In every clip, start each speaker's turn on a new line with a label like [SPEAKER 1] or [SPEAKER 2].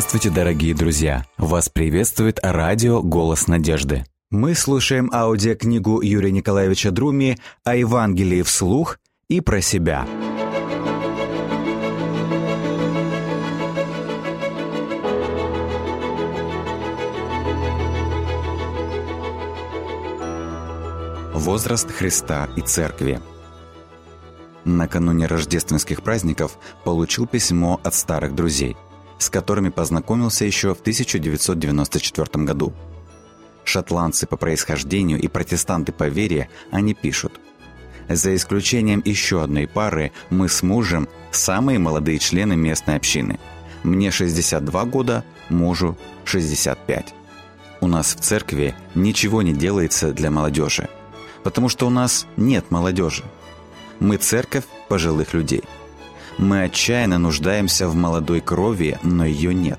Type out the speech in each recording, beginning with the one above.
[SPEAKER 1] Здравствуйте, дорогие друзья! Вас приветствует радио «Голос надежды». Мы слушаем аудиокнигу Юрия Николаевича Друми о Евангелии вслух и про себя. Возраст Христа и Церкви Накануне рождественских праздников получил письмо от старых друзей – с которыми познакомился еще в 1994 году. Шотландцы по происхождению и протестанты по вере, они пишут. За исключением еще одной пары, мы с мужем самые молодые члены местной общины. Мне 62 года, мужу 65. У нас в церкви ничего не делается для молодежи, потому что у нас нет молодежи. Мы церковь пожилых людей – мы отчаянно нуждаемся в молодой крови, но ее нет.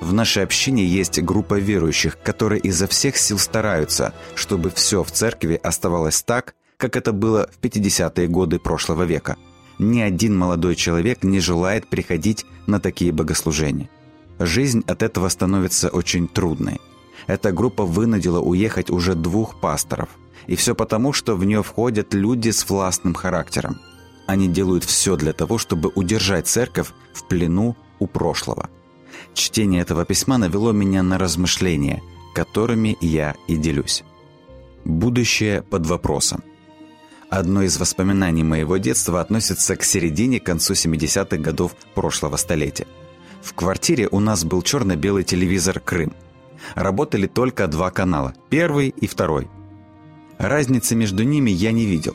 [SPEAKER 1] В нашей общине есть группа верующих, которые изо всех сил стараются, чтобы все в церкви оставалось так, как это было в 50-е годы прошлого века. Ни один молодой человек не желает приходить на такие богослужения. Жизнь от этого становится очень трудной. Эта группа вынудила уехать уже двух пасторов. И все потому, что в нее входят люди с властным характером – они делают все для того, чтобы удержать церковь в плену у прошлого. Чтение этого письма навело меня на размышления, которыми я и делюсь. Будущее под вопросом. Одно из воспоминаний моего детства относится к середине концу 70-х годов прошлого столетия. В квартире у нас был черно-белый телевизор «Крым». Работали только два канала – первый и второй. Разницы между ними я не видел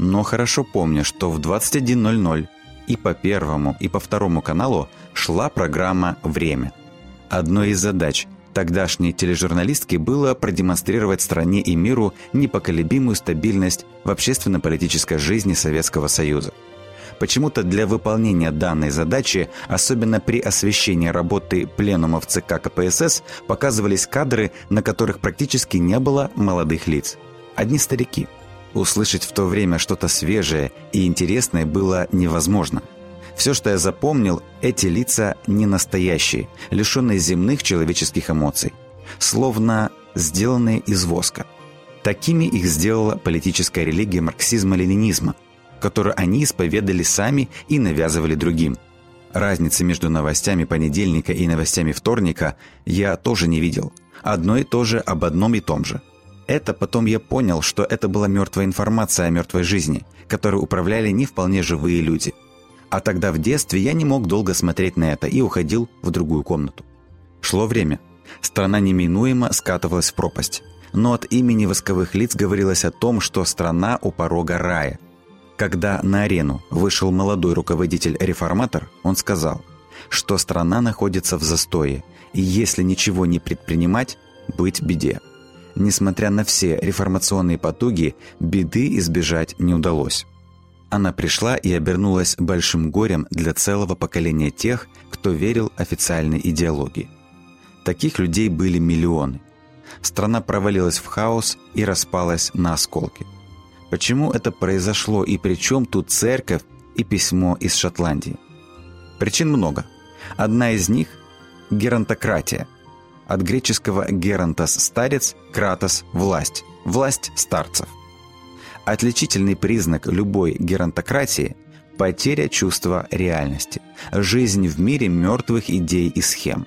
[SPEAKER 1] но хорошо помню, что в 21.00 и по первому, и по второму каналу шла программа «Время». Одной из задач тогдашней тележурналистки было продемонстрировать стране и миру непоколебимую стабильность в общественно-политической жизни Советского Союза. Почему-то для выполнения данной задачи, особенно при освещении работы пленумов ЦК КПСС, показывались кадры, на которых практически не было молодых лиц. Одни старики – Услышать в то время что-то свежее и интересное было невозможно. Все, что я запомнил, эти лица не настоящие, лишенные земных человеческих эмоций, словно сделанные из воска. Такими их сделала политическая религия марксизма-ленинизма, которую они исповедали сами и навязывали другим. Разницы между новостями понедельника и новостями вторника я тоже не видел. Одно и то же об одном и том же – это потом я понял, что это была мертвая информация о мертвой жизни, которой управляли не вполне живые люди. А тогда в детстве я не мог долго смотреть на это и уходил в другую комнату. Шло время. Страна неминуемо скатывалась в пропасть. Но от имени восковых лиц говорилось о том, что страна у порога рая. Когда на арену вышел молодой руководитель-реформатор, он сказал, что страна находится в застое, и если ничего не предпринимать, быть беде. Несмотря на все реформационные потуги, беды избежать не удалось. Она пришла и обернулась большим горем для целого поколения тех, кто верил официальной идеологии. Таких людей были миллионы. Страна провалилась в хаос и распалась на осколки. Почему это произошло и при чем тут церковь и письмо из Шотландии? Причин много. Одна из них – геронтократия – от греческого «геронтос» – старец, «кратос» – власть, власть старцев. Отличительный признак любой геронтократии – потеря чувства реальности, жизнь в мире мертвых идей и схем.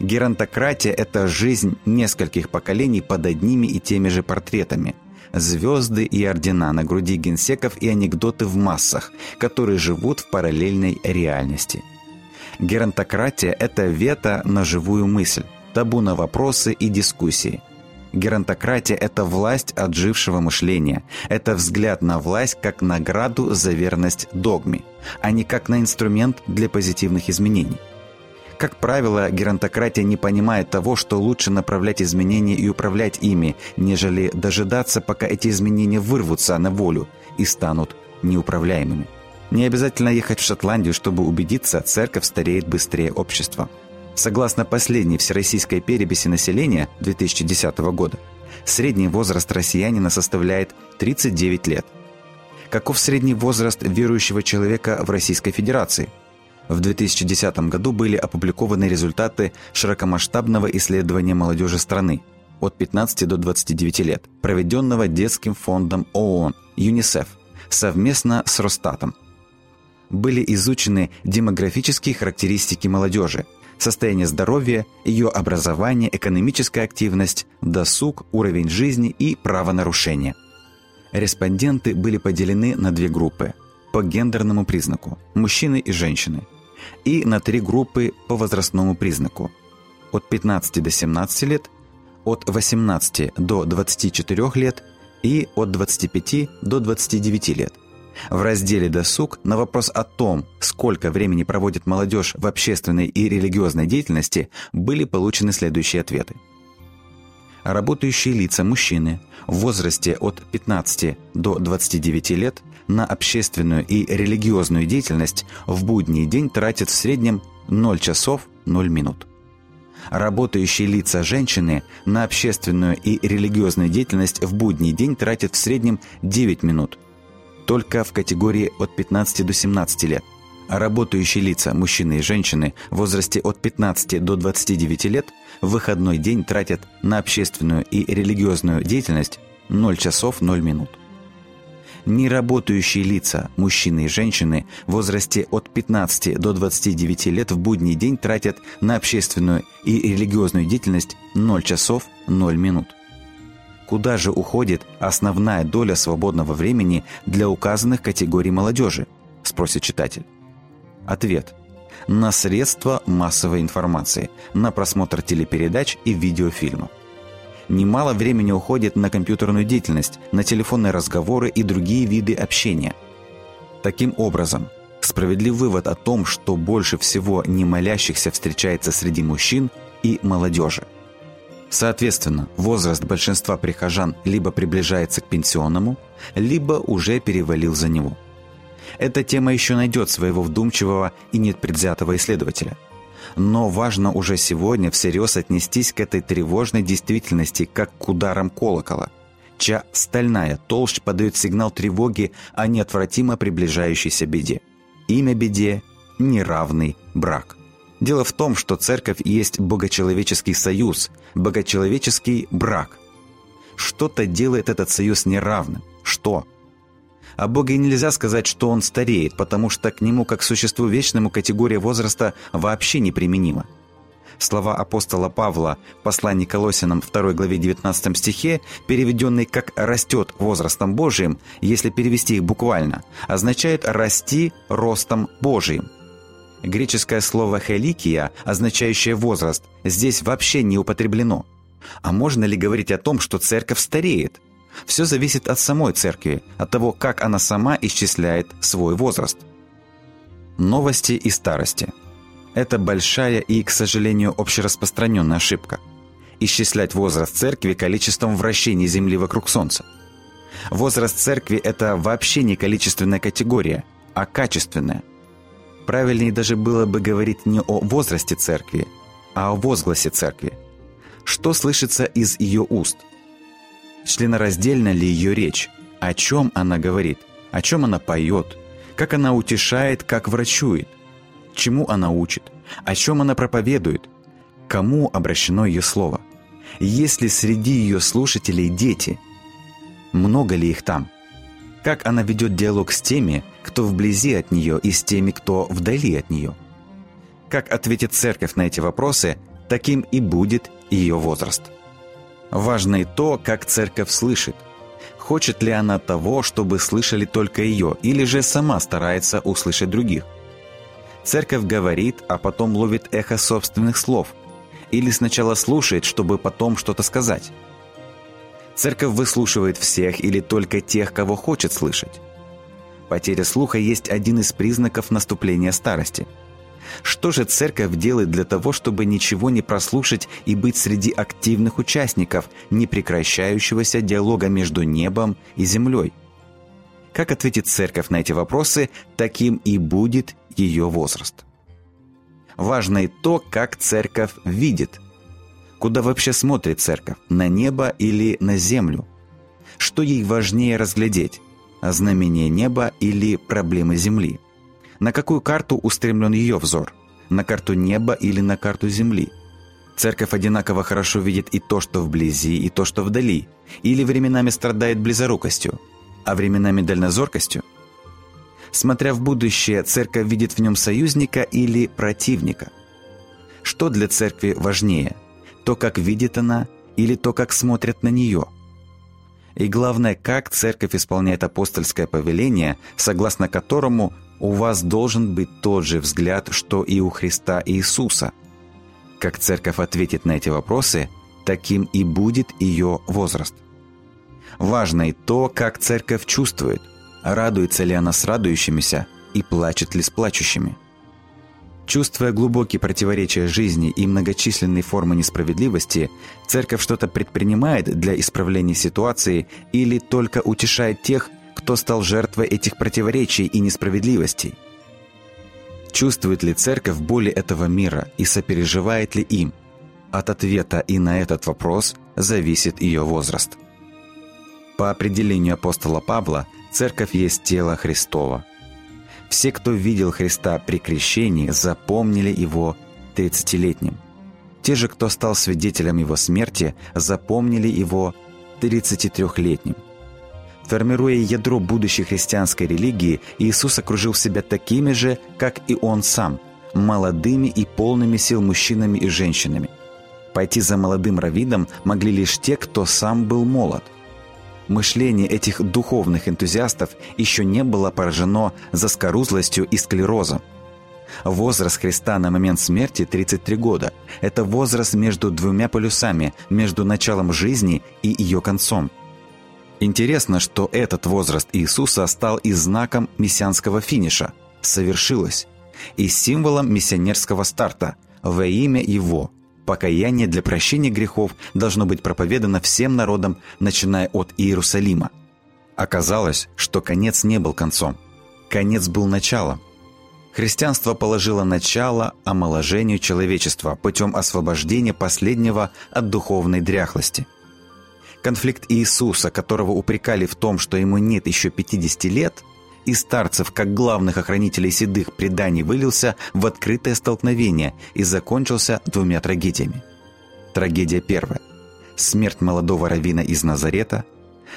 [SPEAKER 1] Геронтократия – это жизнь нескольких поколений под одними и теми же портретами – звезды и ордена на груди генсеков и анекдоты в массах, которые живут в параллельной реальности. Геронтократия – это вето на живую мысль, табу на вопросы и дискуссии. Геронтократия – это власть отжившего мышления. Это взгляд на власть как награду за верность догме, а не как на инструмент для позитивных изменений. Как правило, геронтократия не понимает того, что лучше направлять изменения и управлять ими, нежели дожидаться, пока эти изменения вырвутся на волю и станут неуправляемыми. Не обязательно ехать в Шотландию, чтобы убедиться, церковь стареет быстрее общества. Согласно последней всероссийской переписи населения 2010 года, средний возраст россиянина составляет 39 лет. Каков средний возраст верующего человека в Российской Федерации? В 2010 году были опубликованы результаты широкомасштабного исследования молодежи страны от 15 до 29 лет, проведенного Детским фондом ООН ЮНИСЕФ совместно с Росстатом. Были изучены демографические характеристики молодежи, состояние здоровья, ее образование, экономическая активность, досуг, уровень жизни и правонарушения. Респонденты были поделены на две группы по гендерному признаку – мужчины и женщины – и на три группы по возрастному признаку – от 15 до 17 лет, от 18 до 24 лет и от 25 до 29 лет. В разделе «Досуг» на вопрос о том, сколько времени проводит молодежь в общественной и религиозной деятельности, были получены следующие ответы. Работающие лица мужчины в возрасте от 15 до 29 лет – на общественную и религиозную деятельность в будний день тратят в среднем 0 часов 0 минут. Работающие лица женщины на общественную и религиозную деятельность в будний день тратят в среднем 9 минут, только в категории от 15 до 17 лет. А работающие лица, мужчины и женщины в возрасте от 15 до 29 лет в выходной день тратят на общественную и религиозную деятельность 0 часов 0 минут неработающие лица, мужчины и женщины в возрасте от 15 до 29 лет в будний день тратят на общественную и религиозную деятельность 0 часов 0 минут. Куда же уходит основная доля свободного времени для указанных категорий молодежи? Спросит читатель. Ответ. На средства массовой информации, на просмотр телепередач и видеофильмов немало времени уходит на компьютерную деятельность, на телефонные разговоры и другие виды общения. Таким образом, справедлив вывод о том, что больше всего немолящихся встречается среди мужчин и молодежи. Соответственно, возраст большинства прихожан либо приближается к пенсионному, либо уже перевалил за него. Эта тема еще найдет своего вдумчивого и непредвзятого исследователя – но важно уже сегодня всерьез отнестись к этой тревожной действительности, как к ударам колокола, чья стальная толща подает сигнал тревоги о неотвратимо приближающейся беде. Имя беде – неравный брак. Дело в том, что церковь есть богочеловеческий союз, богочеловеческий брак. Что-то делает этот союз неравным. Что? О Боге нельзя сказать, что он стареет, потому что к нему, как к существу вечному, категория возраста вообще неприменима. Слова апостола Павла в послании Колосинам 2 главе 19 стихе, переведенные как «растет возрастом Божиим», если перевести их буквально, означают «расти ростом Божиим». Греческое слово «хеликия», означающее «возраст», здесь вообще не употреблено. А можно ли говорить о том, что церковь стареет? Все зависит от самой церкви, от того, как она сама исчисляет свой возраст. Новости и старости. Это большая и, к сожалению, общераспространенная ошибка. Исчислять возраст церкви количеством вращений Земли вокруг Солнца. Возраст церкви – это вообще не количественная категория, а качественная. Правильнее даже было бы говорить не о возрасте церкви, а о возгласе церкви. Что слышится из ее уст – членораздельна ли ее речь, о чем она говорит, о чем она поет, как она утешает, как врачует, чему она учит, о чем она проповедует, кому обращено ее слово. Есть ли среди ее слушателей дети? Много ли их там? Как она ведет диалог с теми, кто вблизи от нее, и с теми, кто вдали от нее? Как ответит церковь на эти вопросы, таким и будет ее возраст. Важно и то, как церковь слышит. Хочет ли она того, чтобы слышали только ее, или же сама старается услышать других? Церковь говорит, а потом ловит эхо собственных слов. Или сначала слушает, чтобы потом что-то сказать. Церковь выслушивает всех или только тех, кого хочет слышать. Потеря слуха есть один из признаков наступления старости – что же церковь делает для того, чтобы ничего не прослушать и быть среди активных участников непрекращающегося диалога между небом и землей? Как ответит церковь на эти вопросы, таким и будет ее возраст. Важно и то, как церковь видит. Куда вообще смотрит церковь? На небо или на землю? Что ей важнее разглядеть? Знамение неба или проблемы земли? На какую карту устремлен ее взор? На карту неба или на карту земли? Церковь одинаково хорошо видит и то, что вблизи, и то, что вдали, или временами страдает близорукостью, а временами дальнозоркостью. Смотря в будущее, церковь видит в нем союзника или противника. Что для церкви важнее? То, как видит она, или то, как смотрят на нее? И главное, как церковь исполняет апостольское повеление, согласно которому у вас должен быть тот же взгляд, что и у Христа Иисуса – как церковь ответит на эти вопросы, таким и будет ее возраст. Важно и то, как церковь чувствует, радуется ли она с радующимися и плачет ли с плачущими. Чувствуя глубокие противоречия жизни и многочисленные формы несправедливости, церковь что-то предпринимает для исправления ситуации или только утешает тех, кто стал жертвой этих противоречий и несправедливостей – Чувствует ли церковь боли этого мира и сопереживает ли им? От ответа и на этот вопрос зависит ее возраст. По определению апостола Павла, церковь есть тело Христова. Все, кто видел Христа при крещении, запомнили его 30-летним. Те же, кто стал свидетелем его смерти, запомнили его 33-летним. Формируя ядро будущей христианской религии, Иисус окружил себя такими же, как и Он сам, молодыми и полными сил мужчинами и женщинами. Пойти за молодым раввином могли лишь те, кто сам был молод. Мышление этих духовных энтузиастов еще не было поражено заскорузлостью и склерозом. Возраст Христа на момент смерти 33 года. Это возраст между двумя полюсами, между началом жизни и ее концом – Интересно, что этот возраст Иисуса стал и знаком мессианского финиша «совершилось» и символом миссионерского старта во имя Его. Покаяние для прощения грехов должно быть проповедано всем народам, начиная от Иерусалима. Оказалось, что конец не был концом. Конец был началом. Христианство положило начало омоложению человечества путем освобождения последнего от духовной дряхлости – Конфликт Иисуса, которого упрекали в том, что ему нет еще 50 лет, и старцев, как главных охранителей седых преданий, вылился в открытое столкновение и закончился двумя трагедиями. Трагедия первая – смерть молодого равина из Назарета.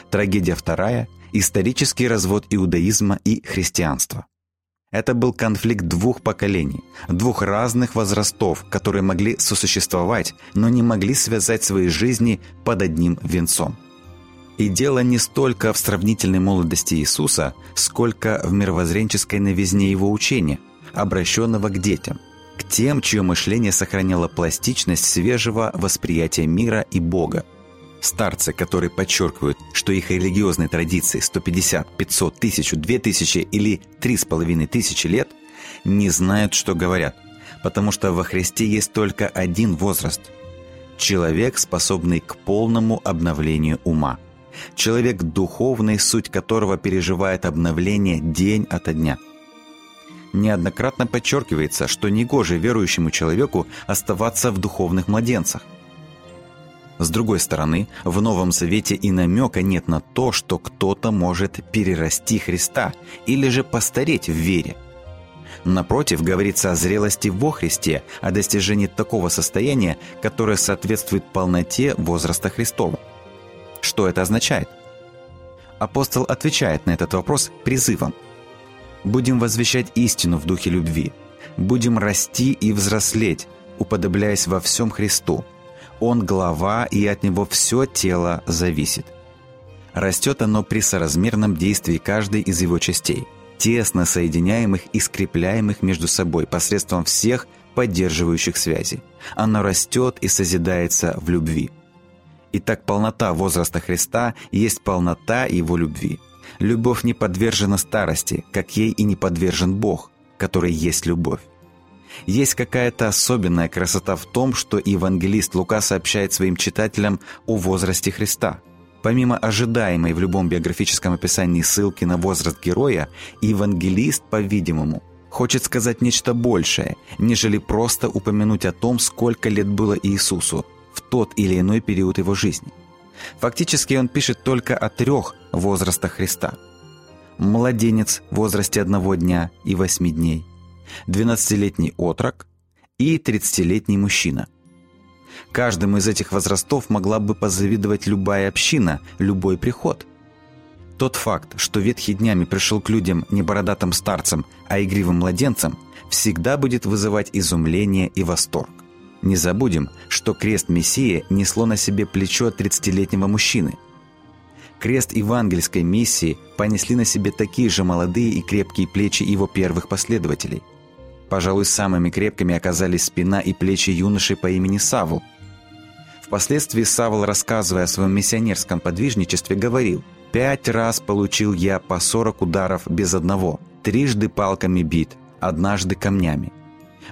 [SPEAKER 1] Трагедия вторая – исторический развод иудаизма и христианства. Это был конфликт двух поколений, двух разных возрастов, которые могли сосуществовать, но не могли связать свои жизни под одним венцом. И дело не столько в сравнительной молодости Иисуса, сколько в мировоззренческой новизне его учения, обращенного к детям, к тем, чье мышление сохраняло пластичность свежего восприятия мира и Бога, Старцы, которые подчеркивают, что их религиозные традиции 150, 500, 1000, 2000 или 3500 лет, не знают, что говорят, потому что во Христе есть только один возраст – человек, способный к полному обновлению ума. Человек духовный, суть которого переживает обновление день ото дня. Неоднократно подчеркивается, что негоже верующему человеку оставаться в духовных младенцах – с другой стороны, в Новом Завете и намека нет на то, что кто-то может перерасти Христа или же постареть в вере. Напротив, говорится о зрелости во Христе, о достижении такого состояния, которое соответствует полноте возраста Христова. Что это означает? Апостол отвечает на этот вопрос призывом. «Будем возвещать истину в духе любви, будем расти и взрослеть, уподобляясь во всем Христу, он глава, и от него все тело зависит. Растет оно при соразмерном действии каждой из его частей, тесно соединяемых и скрепляемых между собой посредством всех поддерживающих связей. Оно растет и созидается в любви. Итак, полнота возраста Христа есть полнота Его любви. Любовь не подвержена старости, как ей и не подвержен Бог, который есть любовь. Есть какая-то особенная красота в том, что евангелист Лука сообщает своим читателям о возрасте Христа. Помимо ожидаемой в любом биографическом описании ссылки на возраст героя, евангелист, по-видимому, хочет сказать нечто большее, нежели просто упомянуть о том, сколько лет было Иисусу в тот или иной период его жизни. Фактически он пишет только о трех возрастах Христа. младенец в возрасте одного дня и восьми дней, 12-летний отрок и 30-летний мужчина. Каждому из этих возрастов могла бы позавидовать любая община, любой приход. Тот факт, что ветхий днями пришел к людям не бородатым старцам, а игривым младенцам, всегда будет вызывать изумление и восторг. Не забудем, что крест Мессии несло на себе плечо 30-летнего мужчины. Крест евангельской миссии понесли на себе такие же молодые и крепкие плечи его первых последователей. Пожалуй, самыми крепкими оказались спина и плечи юноши по имени Савл. Впоследствии Савл, рассказывая о своем миссионерском подвижничестве, говорил – Пять раз получил я по сорок ударов без одного, трижды палками бит, однажды камнями.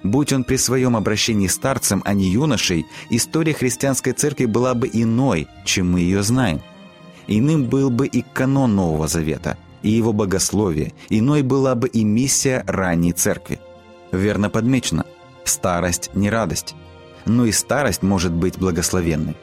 [SPEAKER 1] Будь он при своем обращении старцем, а не юношей, история христианской церкви была бы иной, чем мы ее знаем. Иным был бы и канон Нового Завета, и его богословие, иной была бы и миссия ранней церкви. Верно подмечено, старость не радость, но и старость может быть благословенной.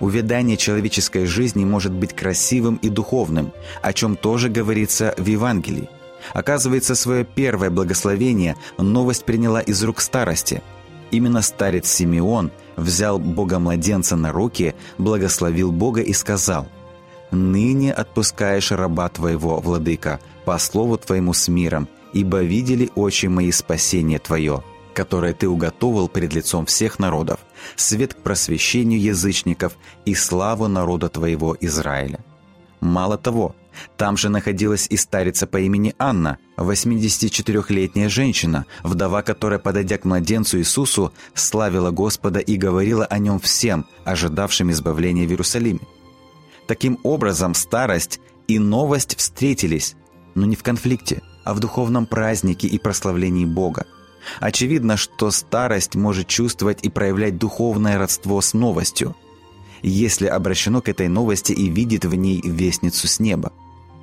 [SPEAKER 1] Увядание человеческой жизни может быть красивым и духовным, о чем тоже говорится в Евангелии. Оказывается, свое первое благословение новость приняла из рук старости. Именно старец Симеон взял Бога-младенца на руки, благословил Бога и сказал «Ныне отпускаешь раба твоего, владыка, по слову твоему с миром, ибо видели очи мои спасение твое» которое ты уготовил перед лицом всех народов, свет к просвещению язычников и славу народа твоего Израиля. Мало того, там же находилась и старица по имени Анна, 84-летняя женщина, вдова которая, подойдя к младенцу Иисусу, славила Господа и говорила о нем всем, ожидавшим избавления в Иерусалиме. Таким образом, старость и новость встретились, но не в конфликте, а в духовном празднике и прославлении Бога – Очевидно, что старость может чувствовать и проявлять духовное родство с новостью, если обращено к этой новости и видит в ней вестницу с неба.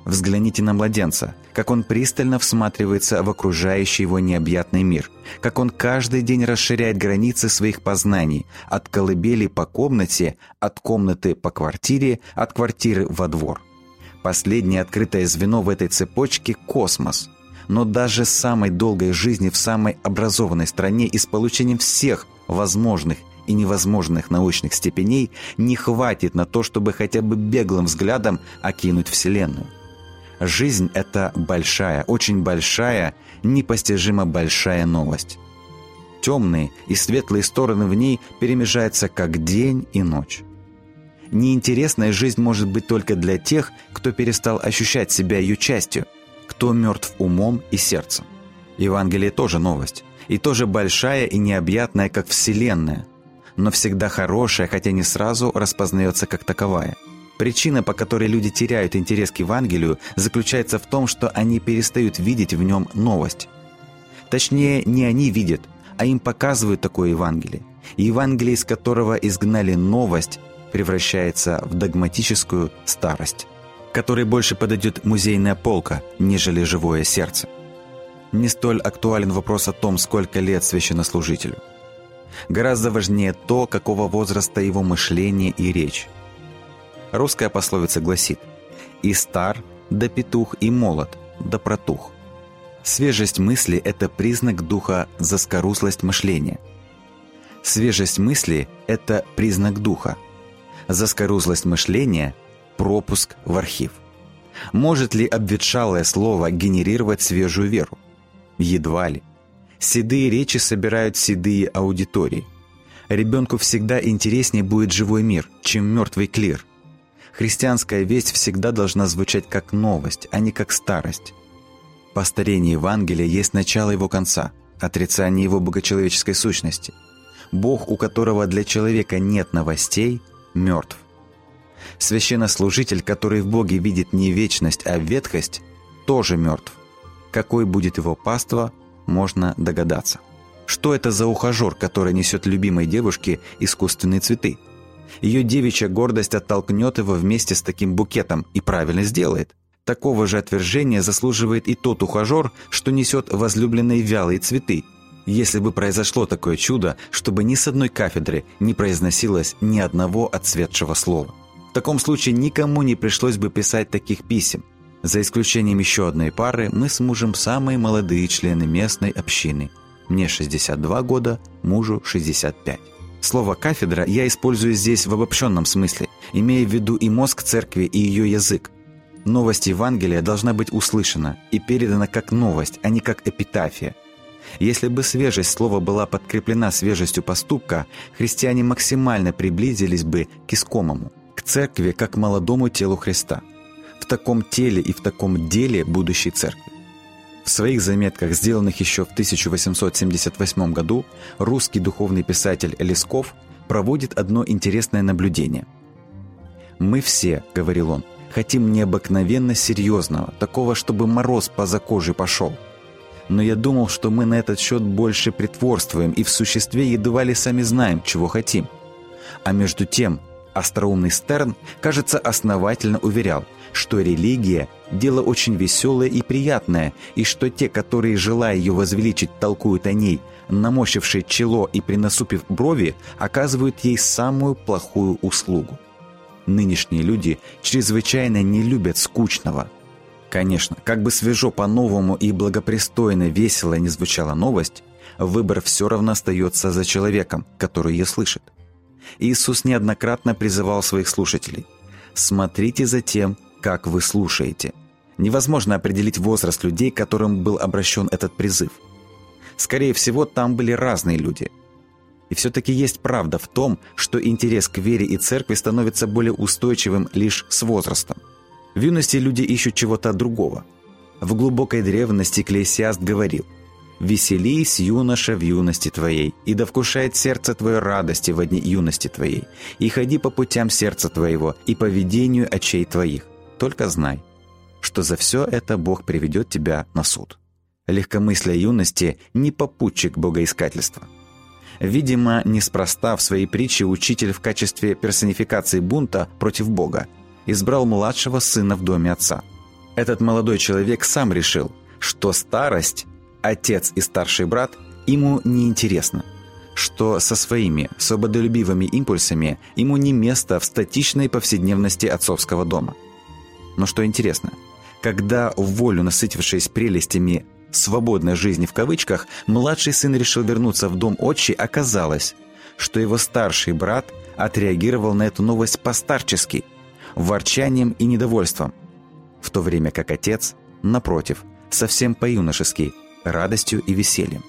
[SPEAKER 1] Взгляните на младенца, как он пристально всматривается в окружающий его необъятный мир, как он каждый день расширяет границы своих познаний, от колыбели по комнате, от комнаты по квартире, от квартиры во двор. Последнее открытое звено в этой цепочке – космос – но даже самой долгой жизни в самой образованной стране и с получением всех возможных и невозможных научных степеней не хватит на то, чтобы хотя бы беглым взглядом окинуть Вселенную. Жизнь – это большая, очень большая, непостижимо большая новость. Темные и светлые стороны в ней перемежаются как день и ночь. Неинтересная жизнь может быть только для тех, кто перестал ощущать себя ее частью – кто мертв умом и сердцем. Евангелие тоже новость, и тоже большая и необъятная, как Вселенная, но всегда хорошая, хотя не сразу распознается как таковая. Причина, по которой люди теряют интерес к Евангелию, заключается в том, что они перестают видеть в нем новость. Точнее, не они видят, а им показывают такое Евангелие. И Евангелие, из которого изгнали новость, превращается в догматическую старость которой больше подойдет музейная полка, нежели живое сердце. Не столь актуален вопрос о том, сколько лет священнослужителю. Гораздо важнее то, какого возраста его мышление и речь. Русская пословица гласит «И стар, да петух, и молод, да протух». Свежесть мысли – это признак духа заскорузлость мышления. Свежесть мысли – это признак духа. Заскорузлость мышления – пропуск в архив. Может ли обветшалое слово генерировать свежую веру? Едва ли. Седые речи собирают седые аудитории. Ребенку всегда интереснее будет живой мир, чем мертвый клир. Христианская весть всегда должна звучать как новость, а не как старость. Постарение Евангелия есть начало его конца, отрицание его богочеловеческой сущности. Бог, у которого для человека нет новостей, мертв. Священнослужитель, который в Боге видит не вечность, а ветхость, тоже мертв. Какой будет его паства, можно догадаться. Что это за ухажер, который несет любимой девушке искусственные цветы? Ее девичья гордость оттолкнет его вместе с таким букетом и правильно сделает. Такого же отвержения заслуживает и тот ухажер, что несет возлюбленные вялые цветы. Если бы произошло такое чудо, чтобы ни с одной кафедры не произносилось ни одного отцветшего слова. В таком случае никому не пришлось бы писать таких писем. За исключением еще одной пары, мы с мужем самые молодые члены местной общины. Мне 62 года, мужу 65. Слово «кафедра» я использую здесь в обобщенном смысле, имея в виду и мозг церкви, и ее язык. Новость Евангелия должна быть услышана и передана как новость, а не как эпитафия. Если бы свежесть слова была подкреплена свежестью поступка, христиане максимально приблизились бы к искомому, к церкви как молодому телу Христа. В таком теле и в таком деле будущей церкви. В своих заметках, сделанных еще в 1878 году, русский духовный писатель Лесков проводит одно интересное наблюдение. «Мы все, — говорил он, — хотим необыкновенно серьезного, такого, чтобы мороз по кожей пошел. Но я думал, что мы на этот счет больше притворствуем и в существе едва ли сами знаем, чего хотим. А между тем, остроумный Стерн, кажется, основательно уверял — что религия – дело очень веселое и приятное, и что те, которые, желая ее возвеличить, толкуют о ней, намощившие чело и принасупив брови, оказывают ей самую плохую услугу. Нынешние люди чрезвычайно не любят скучного. Конечно, как бы свежо по-новому и благопристойно весело не звучала новость, выбор все равно остается за человеком, который ее слышит. Иисус неоднократно призывал своих слушателей «Смотрите за тем, как вы слушаете. Невозможно определить возраст людей, которым был обращен этот призыв. Скорее всего, там были разные люди. И все-таки есть правда в том, что интерес к вере и церкви становится более устойчивым лишь с возрастом. В юности люди ищут чего-то другого. В глубокой древности Клейсиаст говорил «Веселись, юноша, в юности твоей, и да вкушает сердце твое радости в дни юности твоей, и ходи по путям сердца твоего и по ведению очей твоих, только знай, что за все это Бог приведет тебя на суд. Легкомыслие юности – не попутчик богоискательства. Видимо, неспроста в своей притче учитель в качестве персонификации бунта против Бога избрал младшего сына в доме отца. Этот молодой человек сам решил, что старость, отец и старший брат ему неинтересна, что со своими свободолюбивыми импульсами ему не место в статичной повседневности отцовского дома – но что интересно, когда волю насытившись прелестями «свободной жизни» в кавычках, младший сын решил вернуться в дом отчи, оказалось, что его старший брат отреагировал на эту новость постарчески, ворчанием и недовольством, в то время как отец, напротив, совсем по-юношески, радостью и весельем.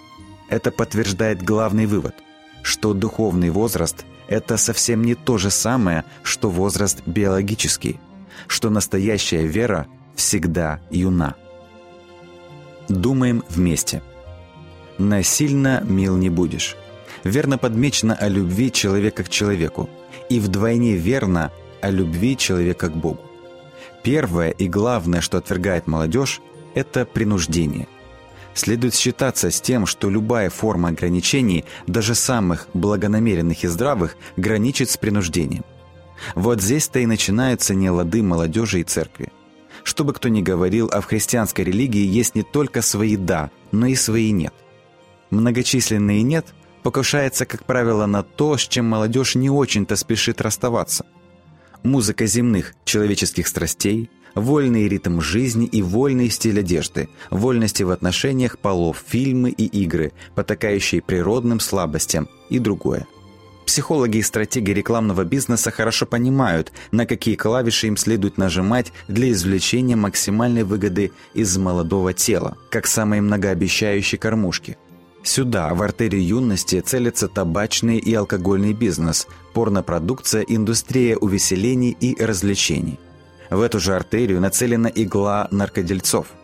[SPEAKER 1] Это подтверждает главный вывод, что духовный возраст – это совсем не то же самое, что возраст биологический – что настоящая вера всегда юна. Думаем вместе. Насильно мил не будешь. Верно подмечено о любви человека к человеку. И вдвойне верно о любви человека к Богу. Первое и главное, что отвергает молодежь, это принуждение. Следует считаться с тем, что любая форма ограничений, даже самых благонамеренных и здравых, граничит с принуждением – вот здесь-то и начинаются нелады молодежи и церкви. Что бы кто ни говорил, а в христианской религии есть не только свои «да», но и свои «нет». Многочисленные «нет» покушается, как правило, на то, с чем молодежь не очень-то спешит расставаться. Музыка земных, человеческих страстей, вольный ритм жизни и вольный стиль одежды, вольности в отношениях полов, фильмы и игры, потакающие природным слабостям и другое – Психологи и стратеги рекламного бизнеса хорошо понимают, на какие клавиши им следует нажимать для извлечения максимальной выгоды из молодого тела, как самой многообещающей кормушки. Сюда, в артерию юности, целится табачный и алкогольный бизнес, порнопродукция, индустрия увеселений и развлечений. В эту же артерию нацелена игла наркодельцов –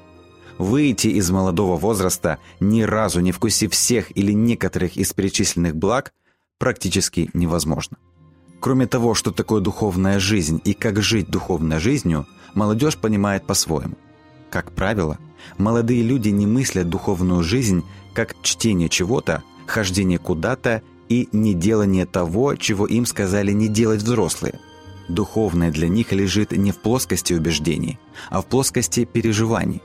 [SPEAKER 1] выйти из молодого возраста, ни разу не вкусив всех или некоторых из перечисленных благ, практически невозможно. Кроме того, что такое духовная жизнь и как жить духовной жизнью, молодежь понимает по-своему. Как правило, молодые люди не мыслят духовную жизнь как чтение чего-то, хождение куда-то и неделание того, чего им сказали не делать взрослые. Духовное для них лежит не в плоскости убеждений, а в плоскости переживаний.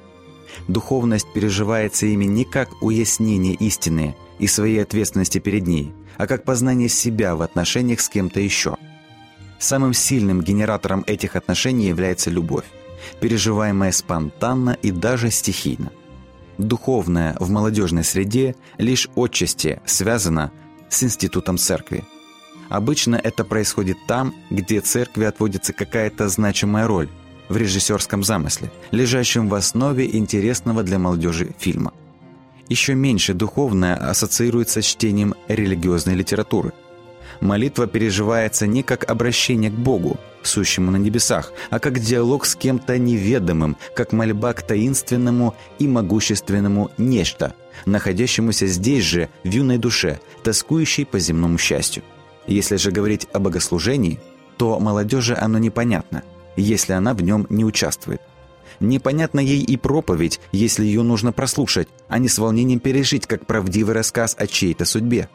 [SPEAKER 1] Духовность переживается ими не как уяснение истины и своей ответственности перед ней, а как познание себя в отношениях с кем-то еще. Самым сильным генератором этих отношений является любовь. переживаемое спонтанно и даже стихийно. Духовное в молодежной среде лишь отчасти связано с институтом церкви. Обычно это происходит там, где церкви отводится какая-то значимая роль в режиссерском замысле, лежащем в основе интересного для молодежи фильма. Еще меньше духовное ассоциируется с чтением религиозной литературы – Молитва переживается не как обращение к Богу, сущему на небесах, а как диалог с кем-то неведомым, как мольба к таинственному и могущественному нечто, находящемуся здесь же, в юной душе, тоскующей по земному счастью. Если же говорить о богослужении, то молодежи оно непонятно, если она в нем не участвует. Непонятна ей и проповедь, если ее нужно прослушать, а не с волнением пережить, как правдивый рассказ о чьей-то судьбе.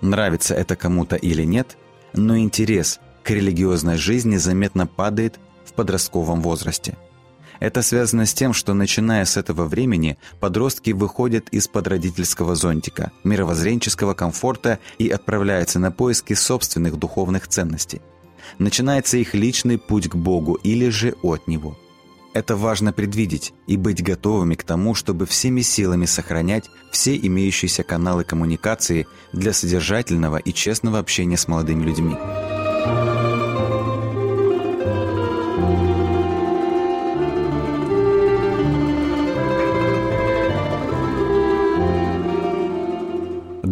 [SPEAKER 1] Нравится это кому-то или нет, но интерес к религиозной жизни заметно падает в подростковом возрасте. Это связано с тем, что начиная с этого времени подростки выходят из-под родительского зонтика, мировоззренческого комфорта и отправляются на поиски собственных духовных ценностей. Начинается их личный путь к Богу или же от Него – это важно предвидеть и быть готовыми к тому, чтобы всеми силами сохранять все имеющиеся каналы коммуникации для содержательного и честного общения с молодыми людьми.